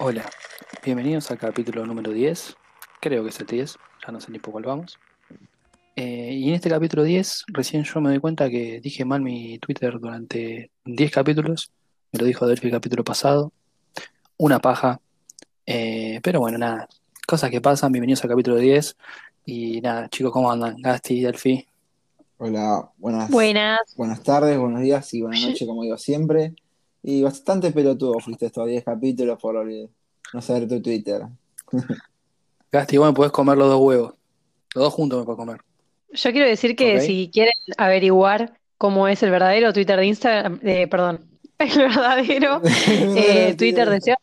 Hola, bienvenidos al capítulo número 10, creo que es el 10, ya no sé ni por cuál vamos. Eh, y en este capítulo 10, recién yo me doy cuenta que dije mal mi Twitter durante 10 capítulos, me lo dijo Delphi el capítulo pasado, una paja, eh, pero bueno, nada, cosas que pasan, bienvenidos al capítulo 10, y nada, chicos, ¿cómo andan? Gasti, Delphi. Hola, buenas, Buenas. buenas tardes, buenos días y buenas noches, como digo siempre. Y bastante pelotudo fuiste estos 10 capítulos por no saber tu Twitter. Gasti, me podés comer los dos huevos, los dos juntos me podés comer. Yo quiero decir que si quieren averiguar cómo es el verdadero Twitter de Instagram, eh, perdón, el verdadero eh, Twitter de Seba,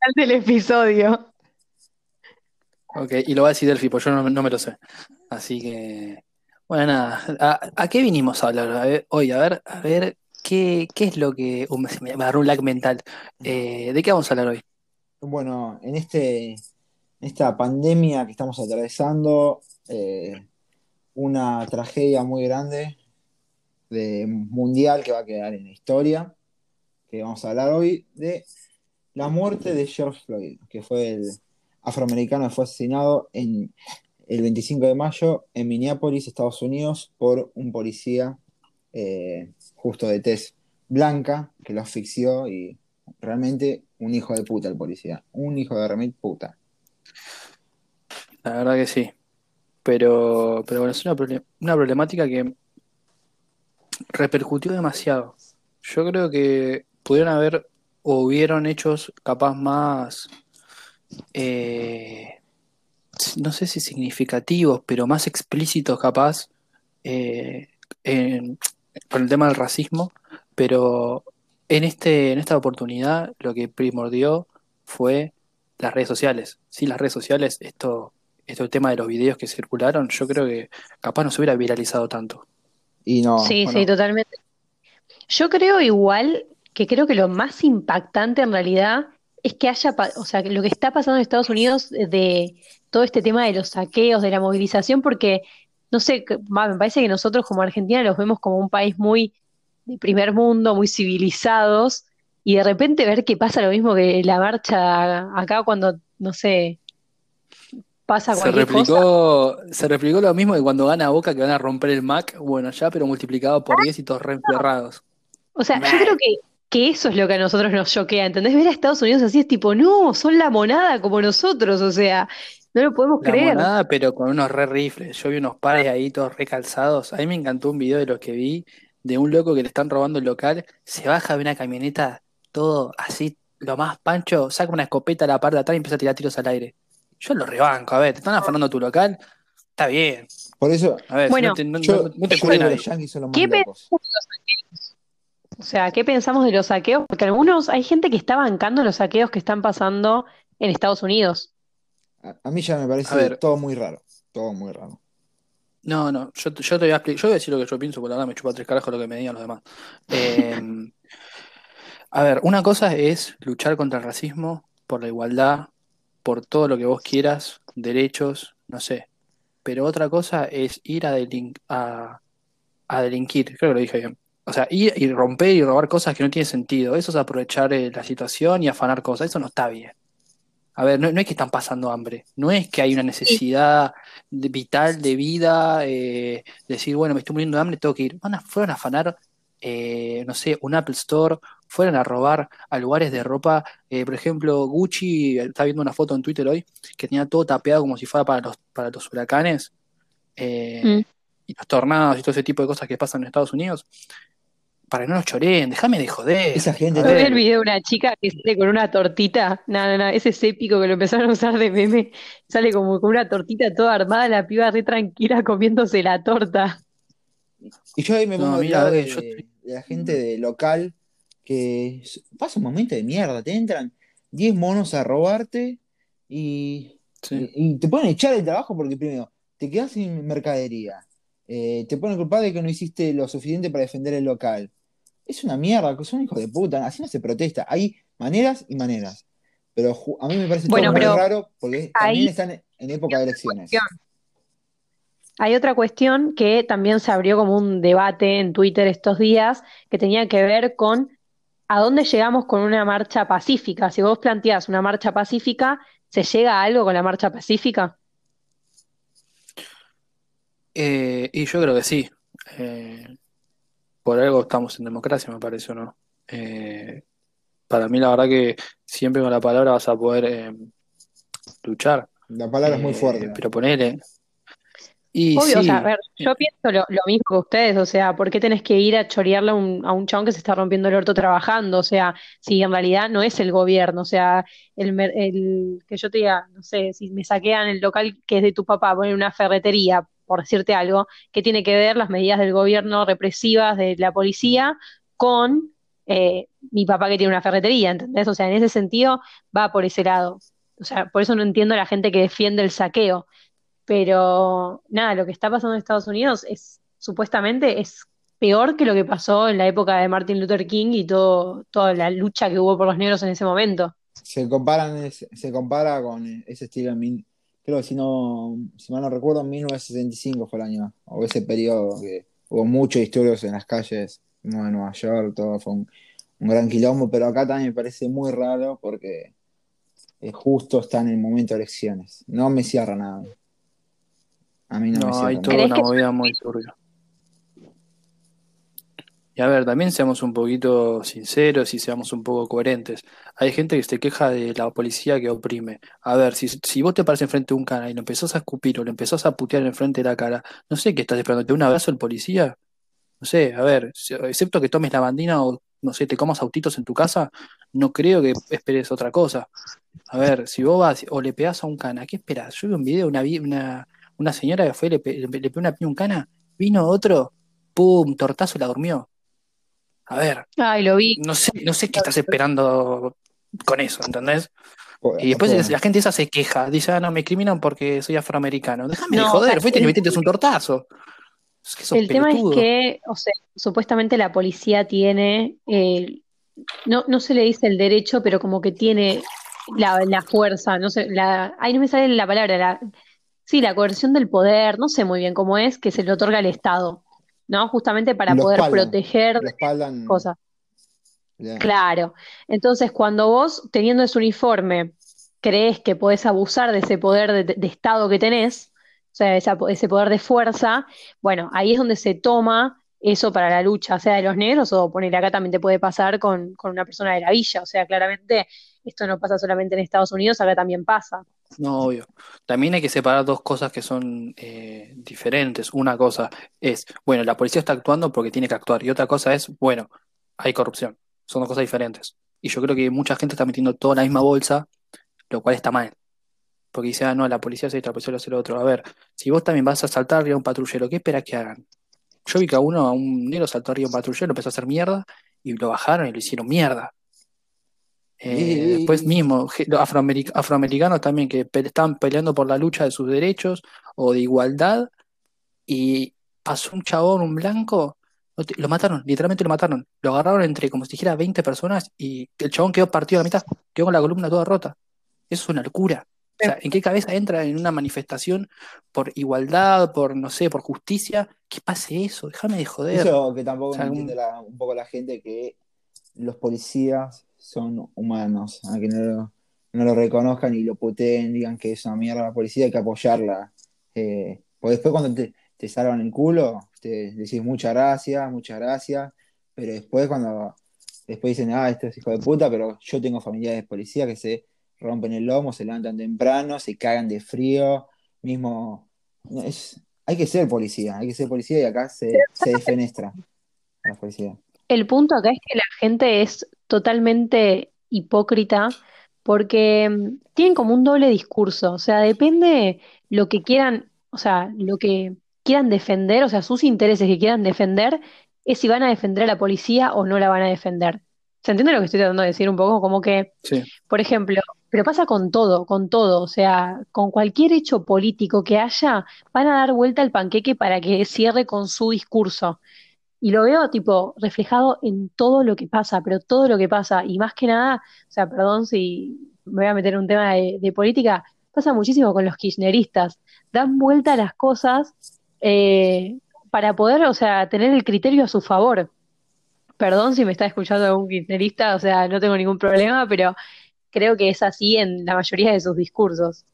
al del episodio. Ok, y lo va a decir Delphi, pues yo no, no me lo sé. Así que, bueno, nada, ¿a, a qué vinimos a hablar A ver, hoy? A ver, a ver, ¿qué, qué es lo que... uh, me, agarró un lag mental. Eh, ¿de qué vamos a hablar hoy? Bueno, en este, esta pandemia que estamos atravesando, eh, una tragedia muy grande de mundial que va a quedar en la historia, que vamos a hablar hoy de la muerte de George Floyd, que fue el afroamericano que fue asesinado el 25 de mayo en Minneapolis, Estados Unidos, por un policía eh, justo de tez blanca que lo asfixió y realmente un hijo de puta el policía, un hijo de remil puta. La verdad que sí. Pero, pero bueno, es una, una problemática que repercutió demasiado. Yo creo que pudieron haber o hubieron hechos capaz más, eh, no sé si significativos, pero más explícitos capaz eh, con el tema del racismo, pero en este, en esta oportunidad lo que primordió fue las redes sociales. Sin las redes sociales, esto, esto el tema de los videos que circularon, yo creo que capaz no se hubiera viralizado tanto. Y no, Sí, ¿o sí, no? totalmente. Yo creo igual que creo que lo más impactante en realidad es que haya, o sea, que lo que está pasando en Estados Unidos de todo este tema de los saqueos, de la movilización, porque, no sé, me parece que nosotros como Argentina los vemos como un país muy de primer mundo, muy civilizados, y de repente ver que pasa lo mismo que la marcha acá cuando, no sé, pasa Se cosa. replicó, se replicó lo mismo que cuando gana Boca que van a romper el Mac, bueno, ya, pero multiplicado por 10 y todos re enferrados. O sea, yo creo que, que eso es lo que a nosotros nos choquea, ¿entendés? Ver a Estados Unidos así es tipo, no, son la monada como nosotros, o sea, no lo podemos La creer. monada, pero con unos re rifles. Yo vi unos pares ahí todos recalzados. A mí me encantó un video de los que vi de un loco que le están robando el local. Se baja de una camioneta, todo así, lo más pancho, saca una escopeta a la parte de atrás y empieza a tirar tiros al aire. Yo lo rebanco, a ver, te están afanando tu local, está bien. por eso A ver, si Bueno, no te, no, yo, no- te yo digo los son los más ¿Qué locos. O sea, ¿qué pensamos de los saqueos? Porque algunos, hay gente que está bancando los saqueos que están pasando en Estados Unidos. A, a mí ya me parece ver. todo muy raro, todo muy raro. No, no, yo, te- yo te voy a explicar, yo voy a decir lo que yo pienso, porque la verdad me chupa tres carajos lo que me digan los demás. Eh, a ver, una cosa es luchar contra el racismo, por la igualdad, por todo lo que vos quieras, derechos, no sé. Pero otra cosa es ir a, delin- a, a delinquir, creo que lo dije bien. O sea, ir y romper y robar cosas que no tienen sentido. Eso es aprovechar eh, la situación y afanar cosas. Eso no está bien. A ver, no, no es que están pasando hambre, no es que hay una necesidad de- vital de vida, eh, decir, bueno, me estoy muriendo de hambre, tengo que ir. Van a, fueron a afanar, eh, no sé, un Apple Store, fueron a robar a lugares de ropa. eh, por ejemplo, Gucci, estaba viendo una foto en Twitter hoy, que tenía todo tapeado como si fuera para los, para los huracanes eh, Mm. y los tornados y todo ese tipo de cosas que pasan en Estados Unidos. Para que no nos choreen, déjame de joder. Esa gente no- ¿No el video de una chica que sale con una tortita? No, no, no, ese es épico que lo empezaron a usar de meme. Sale como con una tortita toda armada, la piba re tranquila comiéndose la torta. Y yo ahí me No, pongo del mira, lado a ver, de, yo de la gente de local que pasa un momento de mierda, te entran 10 monos a robarte y, sí. y- y te pueden echar el trabajo porque primero te quedas sin mercadería, eh, te ponen culpable de que no hiciste lo suficiente para defender el local. Es una mierda, que son hijos de puta, así no se protesta. Hay maneras y maneras. Pero a mí me parece Bueno, todo muy raro porque ahí- también están en época de elecciones. Hay otra cuestión que también se abrió como un debate en Twitter estos días que tenía que ver con ¿a dónde llegamos con una marcha pacífica? Si vos planteás una marcha pacífica, ¿se llega a algo con la marcha pacífica? Eh, y yo creo que sí. Eh, por algo estamos en democracia, me parece, ¿o no? Eh, para mí, la verdad que siempre con la palabra vas a poder eh, luchar. La palabra es muy Eh, fuerte. pero ponele. Y Obvio, o sea, a sí, ver, yo pienso lo, lo mismo que ustedes, o sea, ¿por qué tenés que ir a chorearle a un, a un chabón que se está rompiendo el orto trabajando? O sea, si en realidad no es el gobierno, o sea, el que yo te diga, no sé, si me saquean el local que es de tu papá, poner una ferretería, por decirte algo, ¿qué tiene que ver las medidas del gobierno represivas de la policía con eh, mi papá que tiene una ferretería? ¿Entendés? O sea, en ese sentido va por ese lado. O sea, por eso no entiendo a la gente que defiende el saqueo. Pero nada, lo que está pasando en Estados Unidos es supuestamente es peor que lo que pasó en la época de Martin Luther King y todo, toda la lucha que hubo por los negros en ese momento. Se comparan, se, compara con ese estilo creo que si no, si mal no recuerdo, en 1965 fue el año, o ese periodo que hubo muchos disturbios en las calles ¿no? de Nueva York, todo fue un, un gran quilombo, pero acá también me parece muy raro porque eh, justo está en el momento de elecciones. No me cierra nada. A mí no me no, cierra hay nada. toda ¿Crees una movida muy turbia. Y a ver, también seamos un poquito sinceros y seamos un poco coherentes. Hay gente que se queja de la policía que oprime. A ver, si, si vos te paras enfrente de un cana y lo empezás a escupir o lo empezás a putear enfrente de la cara, no sé qué estás esperando, ¿te da un abrazo el policía? No sé, a ver, excepto que tomes la bandina o no sé, te comas autitos en tu casa, no creo que esperes otra cosa. A ver, si vos vas o le pegás a un cana, ¿qué esperás? Yo vi un video de una, una, una señora que fue, le, pe- le pegó una piña a un cana, vino otro, pum, tortazo y la durmió. A ver, Ay, lo vi. no sé, no sé qué estás esperando con eso, ¿entendés? Y después la gente esa se queja, dice, ah, no, me discriminan porque soy afroamericano. Déjame No, joder, fuiste y metiste un tortazo. Es que sos el tema es que, o sea, supuestamente la policía tiene, eh, no, no se le dice el derecho, pero como que tiene la, la fuerza, no sé, la, ay, no me sale la palabra, la, sí, la coerción del poder, no sé muy bien cómo es, que se le otorga al Estado, ¿no? Justamente para poder espaldan, proteger espaldan. cosas. Claro. Entonces, cuando vos, teniendo ese uniforme, crees que podés abusar de ese poder de, de Estado que tenés, o sea, esa ese poder de fuerza, bueno, ahí es donde se toma eso para la lucha, sea de los negros o poner acá también te puede pasar con, con una persona de la villa. O sea, claramente esto no pasa solamente en Estados Unidos, acá también pasa. No, obvio. También hay que separar dos cosas que son eh, diferentes. Una cosa es, bueno, la policía está actuando porque tiene que actuar. Y otra cosa es, bueno, hay corrupción. Son dos cosas diferentes. Y yo creo que mucha gente está metiendo todo en la misma bolsa, lo cual está mal. Porque dice, ah, no, la policía hace esto, la policía hace lo otro. A ver, si vos también vas a saltar arriba a un patrullero, ¿qué esperas que hagan? Yo vi que a uno, a un negro saltó arriba a un patrullero, empezó a hacer mierda, y lo bajaron y lo hicieron mierda. Eh, después Y- mismo, los afroameric- afroamericanos también que pe- estaban peleando por la lucha de sus derechos o de igualdad y pasó un chabón, un blanco, lo mataron, literalmente lo mataron. Lo agarraron entre como si dijera 20 personas y el chabón quedó partido a la mitad, quedó con la columna toda rota. Eso es una locura. O sea, ¿en qué cabeza entra en una manifestación por igualdad, por, no sé, por justicia? Que pase eso, déjame de joder. Eso que O tampoco sea, entiende la- un poco la gente que los policías son humanos, a que no lo, no lo reconozcan y lo puteen, digan que es una mierda la policía, hay que apoyarla. Eh, porque después cuando te, salvan el culo, te decís muchas gracias, muchas gracias, pero después cuando después dicen, ah, esto es hijo de puta, pero yo tengo familiares de policía que se rompen el lomo, se levantan temprano, se cagan de frío, mismo, es, hay que ser policía, hay que ser policía y acá se, se defenestra la policía. El punto acá es que la gente es totalmente hipócrita porque mm, tienen como un doble discurso, o sea, depende lo que quieran, o sea, lo que quieran defender, o sea, sus intereses que quieran defender, es si van a defender a la policía o no la van a defender. ¿Se entiende lo que estoy tratando de decir un poco? Como que Sí. por ejemplo, pero pasa con todo, con todo, o sea, con cualquier hecho político que haya, van a dar vuelta al panqueque para que cierre con su discurso. Y lo veo tipo reflejado en todo lo que pasa, pero todo lo que pasa, y más que nada, o sea, perdón si me voy a meter en un tema de, política, pasa muchísimo con los kirchneristas, dan vuelta a las cosas eh, para poder, o sea, tener el criterio a su favor. perdón si me está escuchando algún kirchnerista, o sea, no tengo ningún problema, pero creo que es así en la mayoría de sus discursos.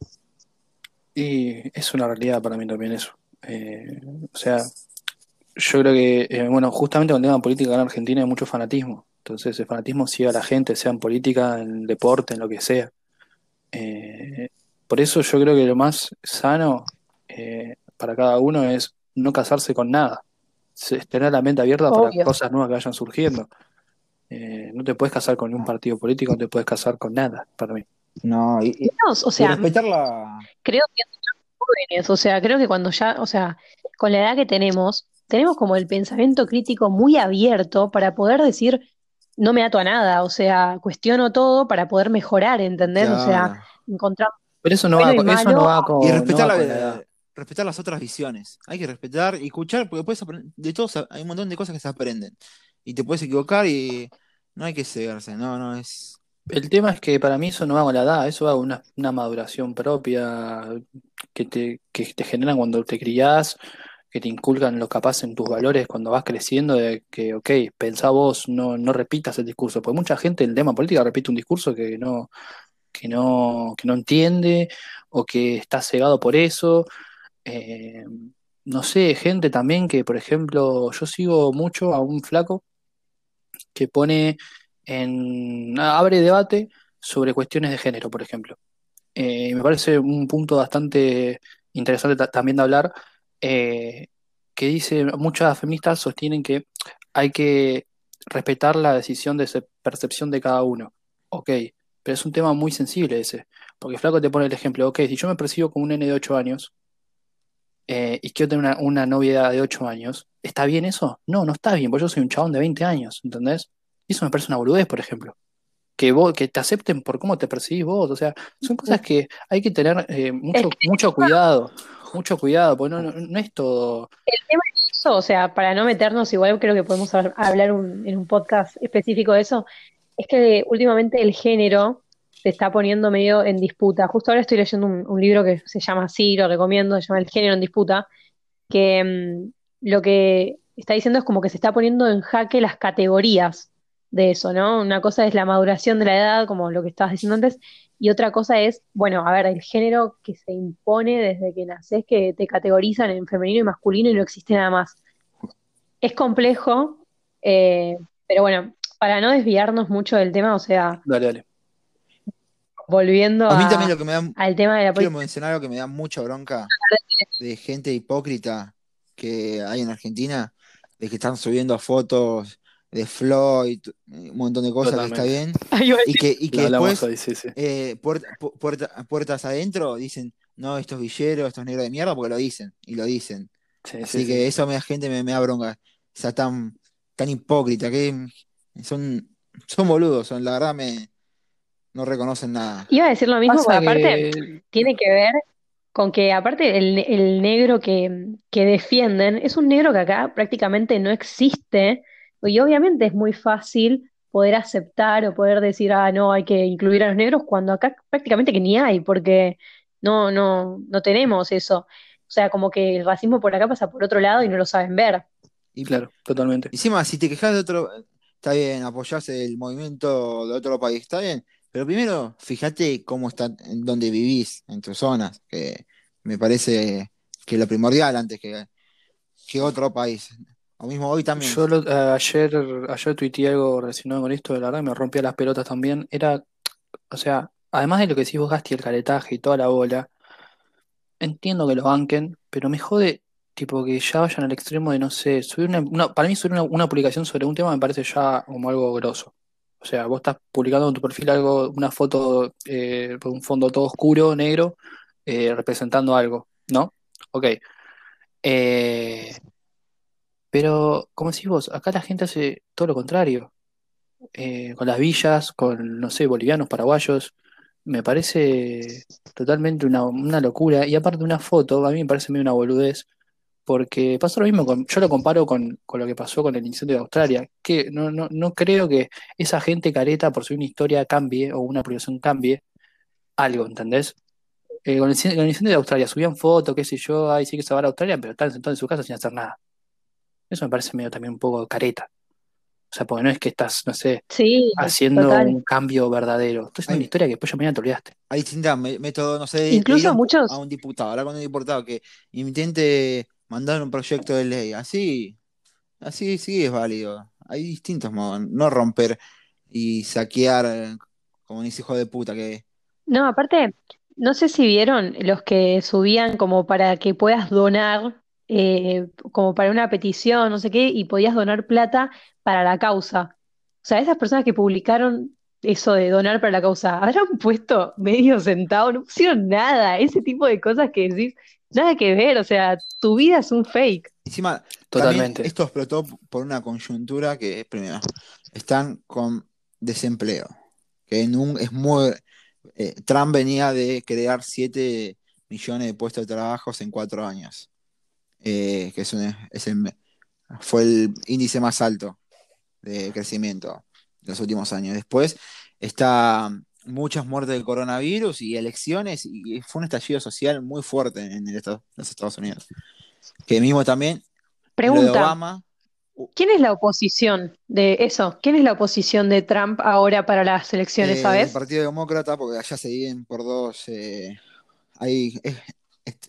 Y es una realidad para mí también eso. Eh, o sea, yo creo que, eh, bueno, justamente con el tema política en Argentina hay mucho fanatismo. Entonces el fanatismo sigue a la gente, sea en política, en deporte, en lo que sea. Eh, por eso yo creo que lo más sano eh, para cada uno es no casarse con nada. Es tener la mente abierta para cosas nuevas que vayan surgiendo. Eh, no te puedes casar con un partido político, no te puedes casar con nada, para mí. No, y, y- No, o y sea, respetar la. creo que jóvenes, o sea, creo que cuando ya, o sea, con la edad que tenemos, tenemos como el pensamiento crítico muy abierto para poder decir, no me ato a nada, o sea, cuestiono todo para poder mejorar, ¿entendés? O sea, encontrar Pero eso no va, con- eso no va con, Y no respetar, va la, con respetar las otras visiones. Hay que respetar y escuchar, porque puedes aprender, de todos hay un montón de cosas que se aprenden. Y te puedes equivocar y no hay que cegarse, no, no es. El tema es que para mí eso no va con la edad, eso va con una, una maduración propia que te, que te generan cuando te criás, que te inculcan lo capaz en tus valores cuando vas creciendo, de que, ok, pensá vos, no, no repitas el discurso, porque mucha gente en el tema política repite un discurso que no, que no, que no entiende o que está cegado por eso. Eh, no sé, gente también que, por ejemplo, yo sigo mucho a un flaco que pone en, abre debate sobre cuestiones de género, por ejemplo. Eh, me parece un punto bastante interesante ta- también de hablar, eh, que dice, muchas feministas sostienen que hay que respetar la decisión de percepción de cada uno. Ok, pero es un tema muy sensible ese, porque Flaco te pone el ejemplo, ok, si yo me percibo como un nene de 8 años eh, y quiero tener una, una novia de 8 años, ¿está bien eso? No, no está bien, porque yo soy un chabón de 20 años, ¿entendés? Y eso me parece una boludez, por ejemplo que vos, que te acepten por cómo te percibís vos. O sea, son cosas que hay que tener eh, mucho, mucho cuidado, mucho cuidado, porque no, es todo. el tema es eso, o sea, para no meternos, igual creo que podemos hab- hablar en un podcast específico de eso, es que últimamente el género se está poniendo medio en disputa. Justo ahora estoy leyendo un, un libro que se llama así, lo recomiendo, se llama El género en disputa, que mm, lo que está diciendo es como que se está poniendo en jaque las categorías de eso, ¿no? Una cosa es la maduración de la edad, como lo que estabas diciendo antes, y otra cosa es, bueno, a ver, el género que se impone desde que naces, que te categorizan en femenino y masculino y no existe nada más. Es complejo, eh, pero bueno, para no desviarnos mucho del tema, o sea, Dale, dale. volviendo A mí también a- lo que me da, al tema de la quiero mencionar algo que me da mucha bronca de gente hipócrita que hay en Argentina, de que están subiendo fotos de Floyd, un montón de cosas que está bien, y que, y que después hoy, sí, sí. eh, puerta- pu- puerta- puertas adentro dicen, no, estos villeros, estos negros de mierda, porque lo dicen, y lo dicen. Sí, Así sí, que sí. eso me da gente, me, me da bronca. O sea, tan, tan hipócrita, que son, son boludos, son, la verdad me no reconocen nada. iba a decir lo mismo, porque aparte que tiene que ver con que aparte el, el negro que, que defienden es un negro que acá prácticamente no existe y obviamente es muy fácil poder aceptar o poder decir, ah, no, hay que incluir a los negros cuando acá prácticamente que ni hay, porque no, no, no tenemos eso. O sea, como que el racismo por acá pasa por otro lado y no lo saben ver. Y claro, totalmente. encima, si te quejas de otro, está bien, apoyás el movimiento de otro país, está bien, pero primero fíjate cómo está, en dónde vivís, en tus zonas, que me parece que es lo primordial antes que, que otro país. O mismo hoy también. Yo lo- eh, ayer, ayer tuiteé algo relacionado con esto, de la verdad me rompía las pelotas también. Era, o sea, además de lo que decís vos, Gasti, el caretaje y toda la bola, entiendo que lo banquen, pero me jode, tipo, que ya vayan al extremo de, no sé, subir una, para mí subir una, una publicación sobre un tema me parece ya como algo grosso. O sea, vos estás publicando en tu perfil algo, una foto eh, con un fondo todo oscuro, negro, eh, representando algo, ¿no? Ok. Eh, pero, como decís vos, acá la gente hace todo lo contrario. Eh, con las villas, con, no sé, bolivianos, paraguayos. Me parece totalmente una, una locura. Y aparte una foto, a mí me parece medio una boludez, porque pasa lo mismo, con, yo lo comparo con, con lo que pasó con el incendio de Australia, que no, no, no creo que esa gente careta por si una historia cambie o una publicación cambie algo, ¿entendés? Eh, con el, con el incendio de Australia subían fotos, qué sé yo, ahí sí que se va a Australia, pero están sentados en su casa sin hacer nada. Eso me parece medio también un poco careta. sea, porque no es que estás, no sé, Sí, haciendo total. un cambio verdadero. Esto es una historia que después ya mañana te olvidaste. hay distintos me- métodos, no sé, Incluso digan a muchos, un diputado, hablar con un diputado que intente mandar un proyecto de ley, así, así sí es válido. Hay distintos modos, no romper y saquear como dice hijo de puta que no, aparte, no sé si vieron los que subían como para que puedas donar, eh, como para una petición, no sé qué, y podías donar plata para la causa. O sea, esas personas que publicaron eso de donar para la causa, habrán puesto medio centavo, no pusieron nada, ese tipo de cosas que decís, nada que ver, o sea, tu vida es un fake. encima Totalmente. esto explotó por una coyuntura que primero están con desempleo, que en un, es muy eh, Trump venía de crear 7 millones de puestos de trabajo en 4 años, eh, que es, un- es el- fue el índice más alto de crecimiento de los últimos años. Después está muchas muertes del coronavirus y elecciones, y fue un estallido social muy fuerte en el Estado- los Estados Unidos. Que mismo también Pregunta, Obama, ¿quién es la oposición de eso? ¿Quién es la oposición de Trump ahora para las elecciones, eh, sabes? Partido Demócrata, porque allá se dividen por dos. eh, hay, es-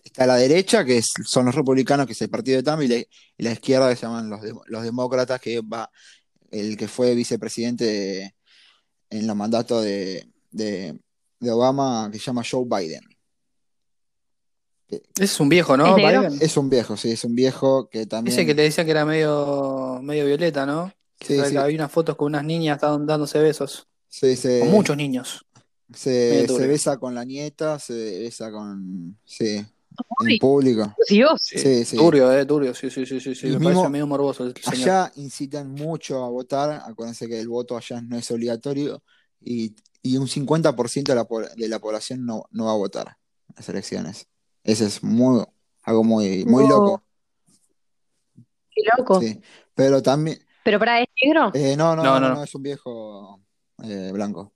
está la derecha, que es- son los republicanos, que es el partido de Trump, y la, y la izquierda, que se llaman los, los demócratas, que va el que fue vicepresidente de- en los mandatos de, de, de Obama, que se llama Joe Biden. Que es un viejo, ¿Es ¿no? Biden. Es un viejo, sí, es un viejo que Ese que también. le decían que era medio, medio violeta, ¿no? Que Sí, que sí, había unas fotos con unas niñas estaban dándose besos. sí, Con se, muchos niños. Se, besa con la nieta, se besa con. Sí, en público. Dios. Sí. Sí, sí. Turbio, eh, turbio. Sí, sí, sí, sí, sí. Me mismo parece medio morboso el señor. allá incitan mucho a votar. Acuérdense que el voto allá no es obligatorio y, y un 50% de la, de la población no, no va a votar en las elecciones. Eso es muy, algo muy, muy No, loco. qué loco. Sí. Pero también. ¿Pero para es negro? eh, no, no, No, no, no, no, no. es un viejo eh, blanco.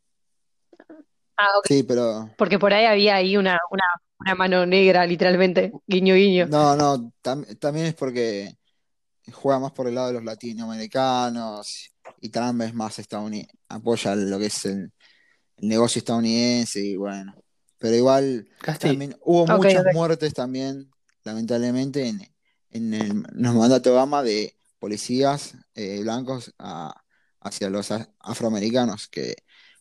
Ah. Sí, pero. Porque por ahí había ahí una, una, una mano negra, literalmente. Guiño, guiño. No, no, tam- también es porque juega más por el lado de los latinoamericanos y Trump es más estadounidense, apoya lo que es el, el negocio estadounidense y bueno, pero igual también hubo muchas muertes también, lamentablemente, en, en el, mandatos de Obama de policías eh, blancos a- hacia los a- afroamericanos, que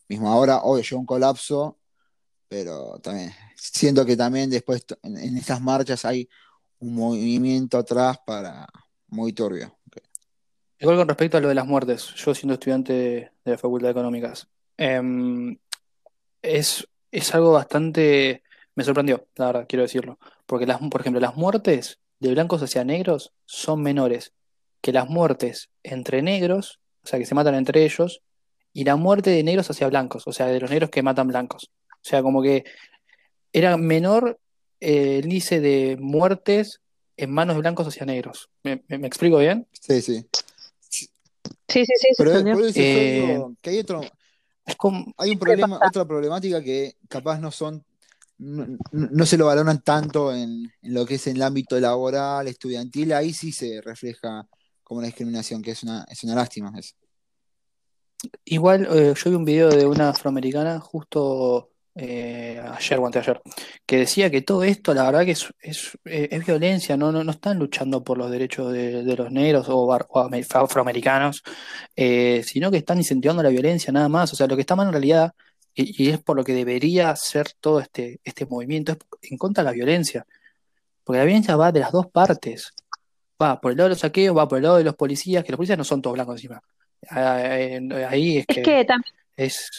mismo ahora, hoy llegó un colapso, pero también siento que también después en, en estas marchas hay un movimiento atrás para muy turbio. igual con respecto a lo de las muertes, yo siendo estudiante de, de la Facultad de Económicas, em, es, es algo bastante... Me sorprendió, la verdad, quiero decirlo. Porque, las, por ejemplo, las muertes de blancos hacia negros son menores que las muertes entre negros, o sea, que se matan entre ellos, y la muerte de negros hacia blancos, o sea, de los negros que matan blancos. O sea, como que era menor eh, el índice de muertes en manos de blancos hacia negros. ¿Me, me- me explico bien? Sí, sí. Sí, sí, sí, se Pero eso yo Eh, que hay otro, es como... hay un ¿Qué problema, otra problemática que capaz no son, no, no- no se lo valoran tanto en, en lo que es en el ámbito laboral, estudiantil, ahí sí se refleja como una discriminación, que es una, es una lástima eso. Igual eh, yo vi un video de una afroamericana justo eh, ayer o anteayer, que decía que todo esto, la verdad que es, es, eh, es violencia, no, no, no están luchando por los derechos de, de los negros o, afroamericanos, sino que están incentivando la violencia nada más. O sea, lo que está mal en realidad, y, y es por lo que debería ser todo este, este movimiento, es en contra de la violencia. Porque la violencia va de las dos partes. Va por el lado de los saqueos, va por el lado de los policías, que los policías no son todos blancos encima. Ah, eh, Ahí es Es que que también es...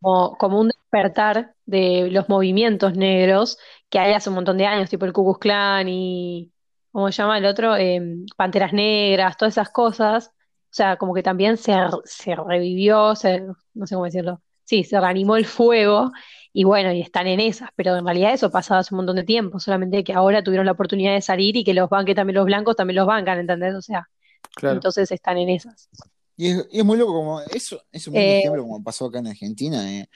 como, como un despertar de los movimientos negros que hay hace un montón de años, tipo el Ku Klux Klan y, ¿cómo se llama el otro? Eh, Panteras Negras, todas esas cosas. O sea, como que también se, se revivió, se, no sé cómo decirlo. Sí, se reanimó el fuego y bueno, y están en esas, pero en realidad eso pasaba hace un montón de tiempo, solamente que ahora tuvieron la oportunidad de salir y que los banque también los blancos también los bancan, ¿entendés? O sea, Claro. entonces están en esas. Y es, y es muy loco como eso, es un buen Eh, ejemplo como pasó acá en Argentina, eh,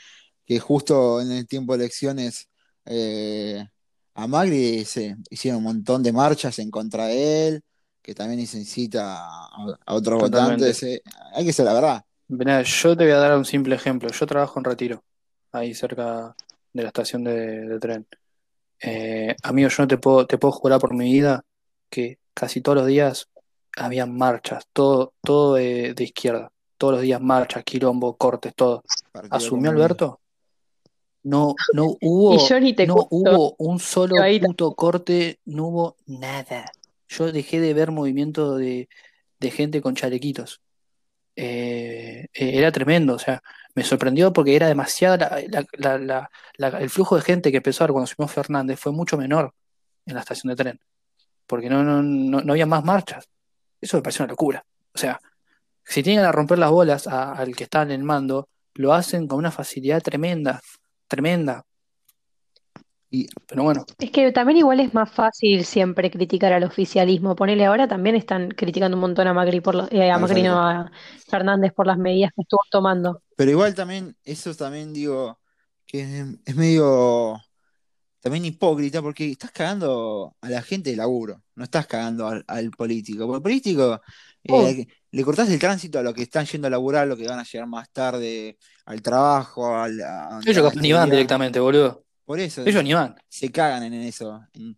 que justo en el tiempo de elecciones eh, a Magri se hicieron un montón de marchas en contra de él, que también incita a, a otros Totalmente. votantes. eh, Hay que ser la verdad. Mirá, yo te voy a dar un simple ejemplo. Yo trabajo en Retiro, ahí cerca de la estación de, de tren. Eh, amigo, yo no te puedo, te puedo jurar por mi vida que casi todos los días había marchas, todo, todo de, de izquierda. Todos los días marchas, quilombo, cortes, todo. Partido ¿Asumió Comunista. Alberto? No, no Y hubo, yo ni te no cuento. hubo un solo puto corte, no hubo nada. Yo dejé de ver movimiento de, de gente con chalequitos. Eh, eh, era tremendo, o sea, me sorprendió porque era demasiada la- la- la- la- la- el flujo de gente que empezó a ver cuando subió Fernández fue mucho menor en la estación de tren, porque no, no, no, no había más marchas. Eso me pareció una locura. O sea, si tienen a romper las bolas al que está en el mando, lo hacen con una facilidad tremenda, tremenda. Y Pero bueno, Es que también igual es más fácil siempre criticar al oficialismo. Ponele ahora también están criticando un montón a Macri por los- eh, a Macri no, a Fernández por las medidas que estuvo tomando. Pero igual también, eso también digo, que es, es medio también hipócrita porque estás cagando a la gente de laburo, no estás cagando al, al político. Porque el político Oh, eh, le cortás el tránsito a los que están yendo a laburar, los que van a llegar más tarde al trabajo, al, a ellos a ni van directamente, boludo. Por eso Ellos ni van. se cagan en eso. En-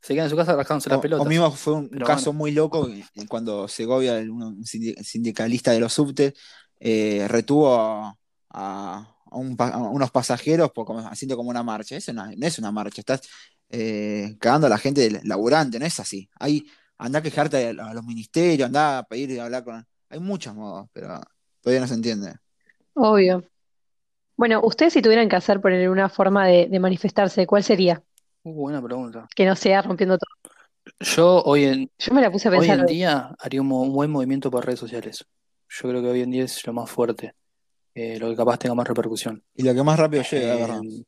Se quedan en su casa rascándose las O, o mismo fue un, Pero caso bueno, muy loco cuando Segovia, un sindi- sindicalista de los subtes, eh, retuvo a, a- a un pa- a unos pasajeros por, como- haciendo como una marcha. Eso no, no es una marcha, estás eh, cagando a la gente del- laburante, no es así. Hay, anda a quejarte a, a los ministerios, anda a pedir y hablar con. Hay muchos modos, pero todavía no se entiende. obvio. Bueno, ustedes si tuvieran que hacer poner una forma de, de manifestarse, ¿cuál sería? uh, buena pregunta. Que no sea rompiendo todo. Yo hoy en, Yo me la puse a hoy pensar en hoy. día haría un, un buen movimiento por redes sociales. Yo creo que hoy en día es lo más fuerte, eh, lo que capaz tenga más repercusión. Y lo que más rápido llega, verdad. Eh,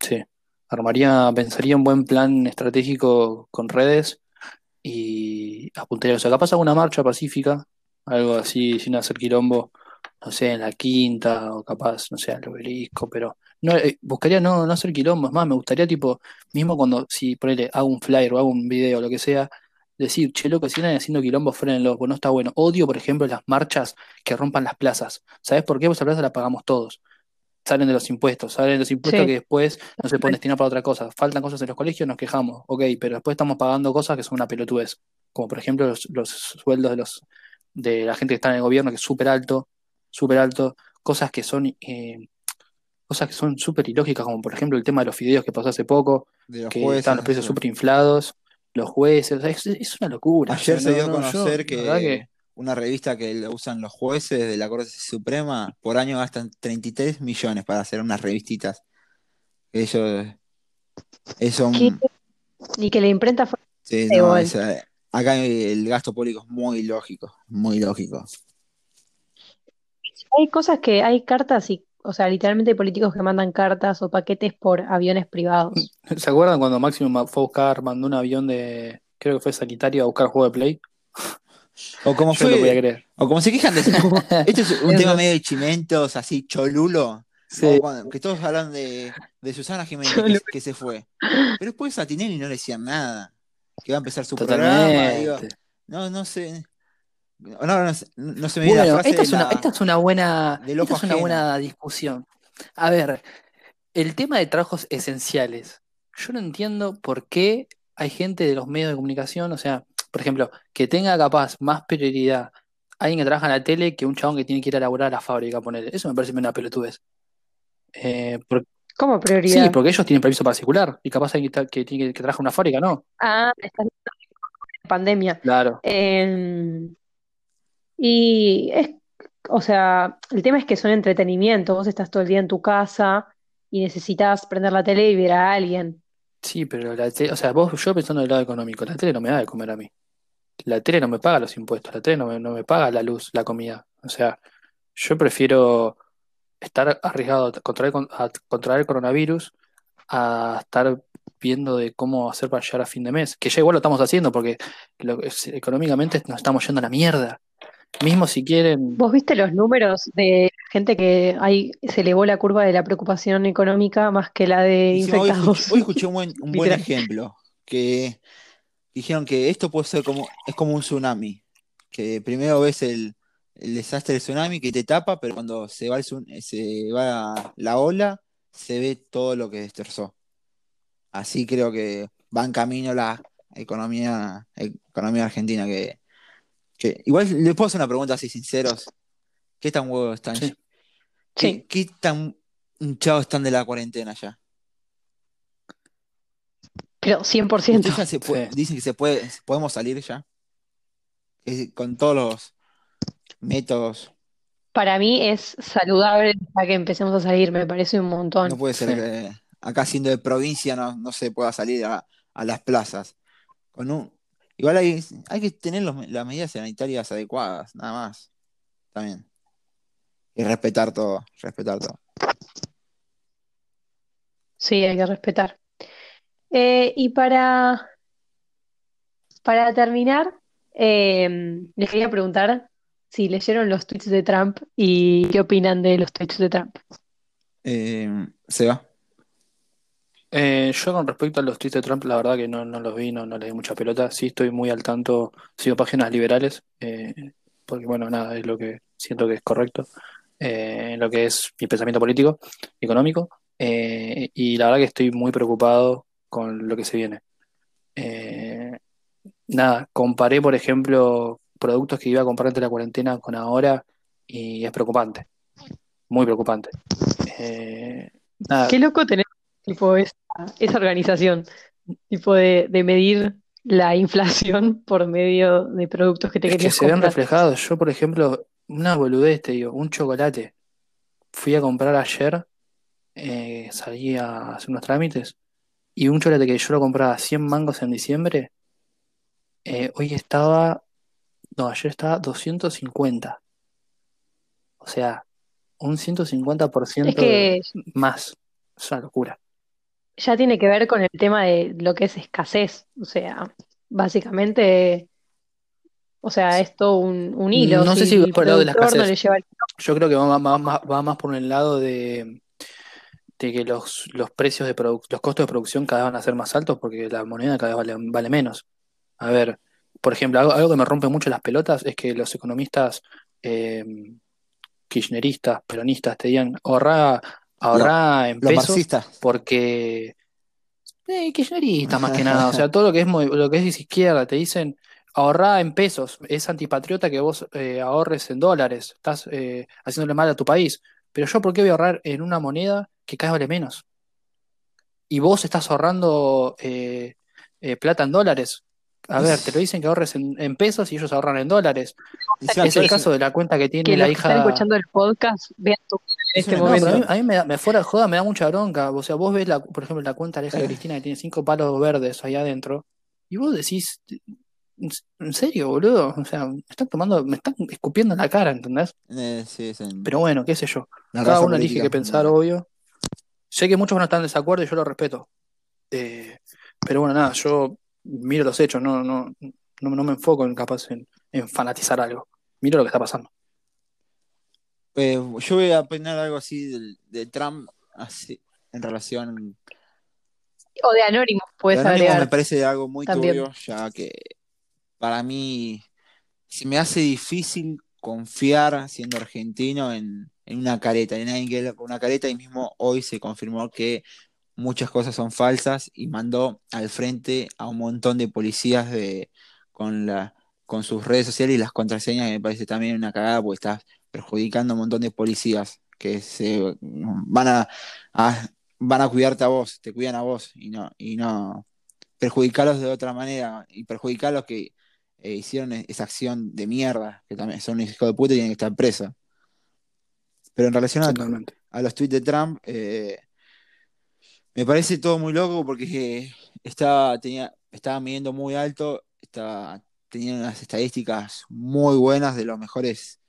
sí, armaría, pensaría un buen plan estratégico con redes y apuntaría, o sea, capaz alguna marcha pacífica, algo así, sin hacer quilombo, no sé, en la quinta o capaz, no sé, al obelisco, pero no, eh, buscaría no, no hacer quilombo, es más, me gustaría tipo, mismo cuando, si ponele, hago un flyer o hago un video o lo que sea, decir, che, loco, si andan haciendo quilombo, frenenlo, pues no está bueno. Odio, por ejemplo, las marchas que rompan las plazas. ¿Sabes por qué? Pues la plaza la pagamos todos salen de los impuestos, salen de los impuestos Sí. que después no se pueden destinar para otra cosa. Faltan cosas en los colegios, nos quejamos, ok, pero después estamos pagando cosas que son una pelotudez, como por ejemplo los, los sueldos de los de la gente que está en el gobierno, que es súper alto, súper alto, cosas que son eh, cosas que son súper ilógicas, como por ejemplo el tema de los fideos que pasó hace poco, De los que jueces. estaban los precios súper inflados, los jueces, o sea, es, es una locura. o sea, Ayer se dio a no, conocer que que una revista que usan los jueces de la Corte Suprema por año gastan 33 millones para hacer unas revistitas. Ellos, eso, ¿Qué? Y que la imprenta fue sí, no, es, acá el gasto público es muy lógico, muy lógico. Hay cosas que hay cartas y, o sea, literalmente hay políticos que mandan cartas o paquetes por aviones privados. ¿Se acuerdan cuando Máximo fue a buscar, mandó un avión de, creo que fue sanitario a buscar juego de Play? O como Yo no lo podía fue, creer. o como se quejan de esto es un tema medio de chimentos, así cholulo, Sí, cuando- que todos hablan de, de Susana Jiménez que, se fue. Pero después a Tinelli no le decían nada, que va a empezar su programa, digo, no, no sé. No, no, no, se- no se me viene la frase esta es una, la- esta es una buena, esta es una buena discusión. A ver, el tema de trabajos esenciales. Yo no entiendo por qué hay gente de los medios de comunicación, o sea, por ejemplo, que tenga capaz más prioridad alguien que trabaja en la tele que un chabón que tiene que ir a laburar a la fábrica, poner. Eso me parece una pelotudez. Eh, por- ¿Cómo sí, prioridad? porque ellos tienen permiso para circular y capaz alguien que, está- que tiene que, que trabaja en una fábrica, ¿no? Ah, estás en pandemia. Claro. Eh, y es, o sea, el tema es que son entretenimiento. Vos estás todo el día en tu casa y necesitas prender la tele y ver a alguien. Sí, pero la tele, o sea, vos, yo pensando del lado económico, la tele no me da de comer a mí. La tele no me paga los impuestos, la tele no me, no me paga la luz, la comida. O sea, yo prefiero estar arriesgado a contraer, contraer el coronavirus a estar viendo de cómo hacer para llegar a fin de mes. Que ya igual lo estamos haciendo porque económicamente nos estamos yendo a la mierda. Mismo si quieren, ¿Vos viste los números de gente que hay, se elevó la curva de la preocupación económica más que la de hoy infectados? escuché, hoy escuché un buen, un buen ejemplo, que, dijeron que esto puede ser como, es como un tsunami, que primero ves el, el desastre del tsunami que te tapa, pero cuando se va, el tsun- se va la ola, se ve todo lo que destrozó. Así creo que va en camino la economía, economía argentina, que, que igual les puedo hacer una pregunta así sinceros. ¿Qué tan huevos están? Sí. ¿Qué, Sí. qué tan hinchados están de la cuarentena ya? Pero 100%. ¿Ustedes ya se puede- Sí. dicen que se puede, podemos salir ya? Es- con todos los métodos. Para mí es saludable a que empecemos a salir, me parece un montón. No puede ser Sí. que acá siendo de provincia no, no se pueda salir a, a las plazas. Con un, igual hay, hay que tener los- las medidas sanitarias adecuadas, nada más. También. Y respetar todo, respetar todo. Sí, hay que respetar. Eh, y para, para terminar, eh, les quería preguntar si leyeron los tweets de Trump y qué opinan de los tweets de Trump. Eh, se va. Eh, yo con respecto a los tweets de Trump, la verdad que no, no los vi, no, no le di mucha pelota. Sí estoy muy al tanto, sigo páginas liberales, eh, porque bueno, nada, es lo que siento que es correcto, eh, lo que es mi pensamiento político, económico, eh, y la verdad que estoy muy preocupado con lo que se viene. Eh, nada, comparé, por ejemplo, productos que iba a comprar antes de la cuarentena con ahora, y es preocupante, muy preocupante. Nada, Qué loco tener tipo esa, esa organización, tipo de, de medir la inflación por medio de productos que te Es que se ven comprar. reflejados. Yo, por ejemplo, una boludez, te digo, un chocolate. Fui a comprar ayer, eh, salí a hacer unos trámites, y un chocolate que yo lo compraba a 100 mangos en diciembre, eh, hoy estaba, no, ayer estaba 250. O sea, un Es 150% que más. Es una locura. Ya tiene que ver con el tema de lo que es escasez. O sea, básicamente, o sea, es todo un, un hilo. No sé Si va por el lado de la no escasez. el... Yo creo que va, va- va- va más por el lado de, de que los, los precios de los costos de producción cada vez van a ser más altos porque la moneda cada vez vale, vale menos. A ver, por ejemplo, algo, algo que me rompe mucho las pelotas es que los economistas eh, kirchneristas, peronistas, te digan ahorrá, ahorrá en Los pesos marxistas. porque eh, kirchneristas más que nada, o sea, todo lo que es lo que es izquierda, te dicen ahorrá en pesos, es antipatriota que vos eh, ahorres en dólares, estás eh, haciéndole mal a tu país, pero yo ¿por qué voy a ahorrar en una moneda que cada vez vale menos? Y vos estás ahorrando eh, plata en dólares. A ver, te lo dicen que ahorres en, en pesos y ellos ahorran en dólares. Es el que- caso de la cuenta que tiene Que la los que están hija. escuchando el podcast vean tu en Es este No, a mí, momento. a mí me, da- me fuera de joda, me da mucha bronca. O sea, vos ves, la, por ejemplo, la cuenta de la hija de Cristina que tiene cinco palos verdes ahí adentro, y vos decís, ¿en serio, boludo? O sea, me están tomando, me están escupiendo en la cara, ¿entendés? eh, sí, en- Pero bueno, qué sé yo. la Cada uno elige qué pensar, obvio. Sé que muchos van a estar en desacuerdo y yo lo respeto. Eh, pero bueno, nada, yo miro los hechos, no, no, no, no me enfoco en capaz en, en fanatizar algo. Miro lo que está pasando. Eh, yo voy a opinar algo así del- de, Trump así, en relación. O de anónimos, puedes de Anónimo me agregar parece algo muy también. turbio, ya que para mí se me hace difícil confiar siendo argentino en, en una careta, en alguien que con una careta y mismo hoy se confirmó que muchas cosas son falsas y mandó al frente a un montón de policías de, con, la, con sus redes sociales y las contraseñas, que me parece también una cagada porque estás perjudicando a un montón de policías que se van a, a- van a cuidarte a vos, te cuidan a vos y no, y no perjudicarlos de otra manera y perjudicar a los que eh, hicieron esa acción de mierda, que también son hijos de puta y tienen que estar presos. Pero en relación a, a los tweets de Trump, eh, me parece todo muy loco porque eh, estaba, tenía, estaba midiendo muy alto, estaba, tenía unas estadísticas muy buenas de los mejores,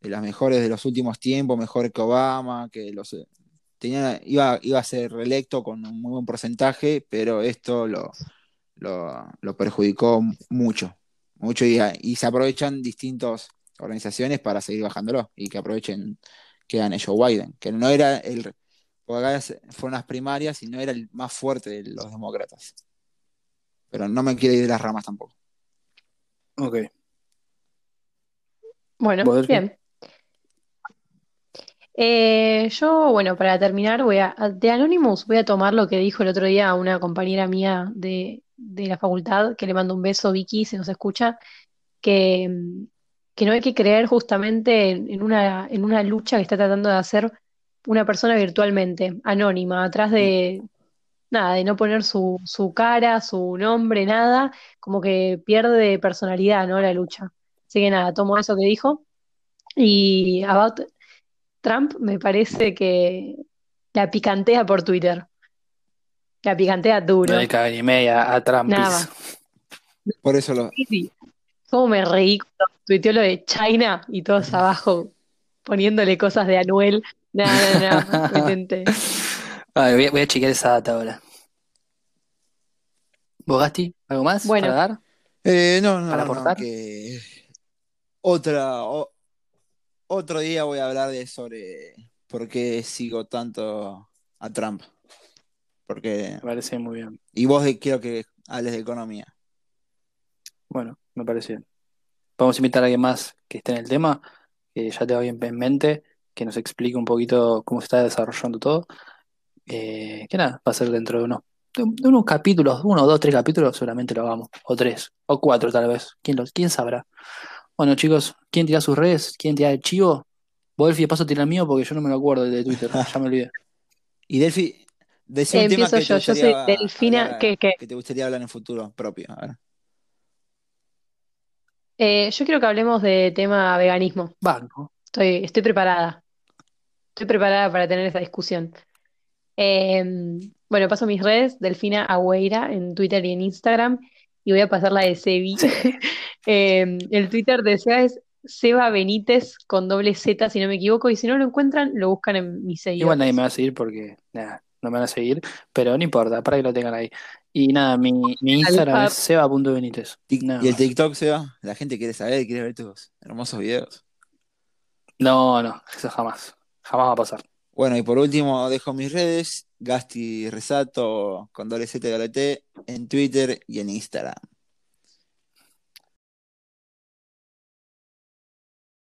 de las mejores de los últimos tiempos, mejor que Obama, que los tenía, iba, iba a ser reelecto con un muy buen porcentaje, pero esto lo, lo, perjudicó mucho, mucho y, y se aprovechan distintas organizaciones para seguir bajándolo y que aprovechen que gane Joe Biden, que no era el porque acá fueron las primarias y no era el más fuerte de los demócratas. Pero no me quiero ir de las ramas tampoco. Ok. Bueno, bien. Eh, yo, bueno, para terminar, voy a, de Anonymous voy a tomar lo que dijo el otro día una compañera mía de, de la facultad, que le mando un beso, Vicky, si nos escucha, que, que no hay que creer justamente en, en una, en una lucha que está tratando de hacer una persona virtualmente, anónima, atrás de, nada, de no poner su, su cara, su nombre, nada, como que pierde personalidad, ¿no? La lucha. Así que nada, tomo eso que dijo. Y about Trump me parece que la picantea por Twitter. La picantea No duro. cabe ni media a más. Por eso lo. Sí, sí. Cómo me reí cuando tuiteó lo de China y todos abajo poniéndole cosas de Anuel. No, no, no, me tenté. Voy, a, voy a chequear esa data ahora. ¿Vos, Gasti? ¿Algo más Bueno. para dar? Eh, no, no, ¿Para no, aportar? que otra, o- otro día voy a hablar de sobre por qué sigo tanto a Trump. Porque, Me parece muy bien. y vos de- quiero que hables de economía. Bueno, me parece bien. Vamos a invitar a alguien más que esté en el tema, que ya tengo bien en mente, que nos explique un poquito cómo se está desarrollando todo. Eh, que nada, va a ser dentro de unos, de, unos capítulos, uno, dos, tres capítulos, seguramente lo hagamos. O tres, o cuatro tal vez. ¿Quién, lo, quién sabrá? Bueno, chicos, ¿quién tira sus redes? ¿Quién tira el chivo? Wolfi, de paso tira el mío porque yo no me lo acuerdo de Twitter, ya me olvidé. Y Delphi, decía Eh, un tema empiezo que te yo, yo soy Delfina, hablar- que, que que te gustaría hablar en futuro propio. A ver. eh, yo quiero que hablemos de tema veganismo. Banco. Estoy, estoy preparada. Estoy preparada para tener esa discusión. Eh, bueno, paso mis redes, Delfina Agüeira en Twitter y en Instagram, y voy a pasar la de Sebi. Sí. Eh, el Twitter de Seba es Seba Benítez con doble Z, si no me equivoco, y si no lo encuentran, lo buscan en mis Igual nadie seguidores. me va a seguir porque nada, no me van a seguir, pero no importa, para que lo tengan ahí. Y nada, mi, mi Instagram Alfa. es seba.benítez. Y el. TikTok se va. La gente quiere saber, quiere ver tus hermosos videos. No, no, eso jamás. Jamás va a pasar. Bueno, y por último, dejo mis redes, Gasti Resato con doble Z en Twitter y en Instagram.